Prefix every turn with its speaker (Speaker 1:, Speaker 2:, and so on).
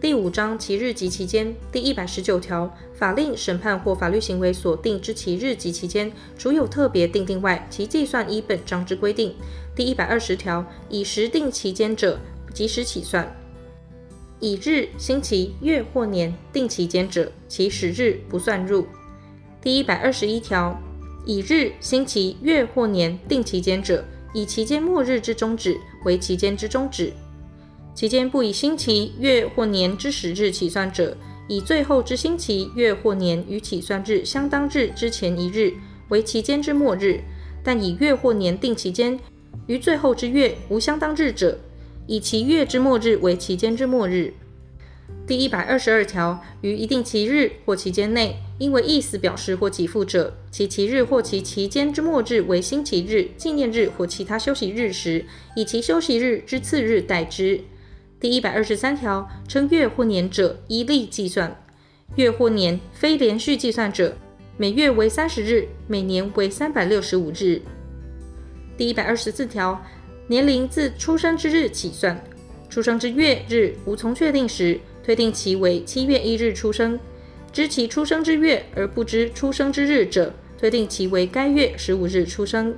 Speaker 1: 第五章其日及期间第一百十九条，法令、审判或法律行为所定之其日及期间，除有特别订定外，其计算依本章之规定。第一百二十条，以时定期间者，即时起算；以日、星期、月或年定期间者，其时日不算入。第一百二十一条，以日、星期、月或年定期间者，以期间末日之终止为期间之终止。期间不以星期、月或年之始日起算者，以最后之星期、月或年与起算日相当日之前一日为期间之末日；但以月或年定期间与最后之月无相当日者，以其月之末日为期间之末日。第一百二十二条，于一定期日或期间内，因为意思表示或给付者，其期日或其期间之末日为星期日、纪念日或其他休息日时，以其休息日之次日代之。第一百二十三条，称月或年者，依例计算；月或年非连续计算者，每月为三十日，每年为三百六十五日。第一百二十四条，年龄自出生之日起算，出生之月日无从确定时，推定其为七月一日出生；知其出生之月而不知出生之日者，推定其为该月十五日出生。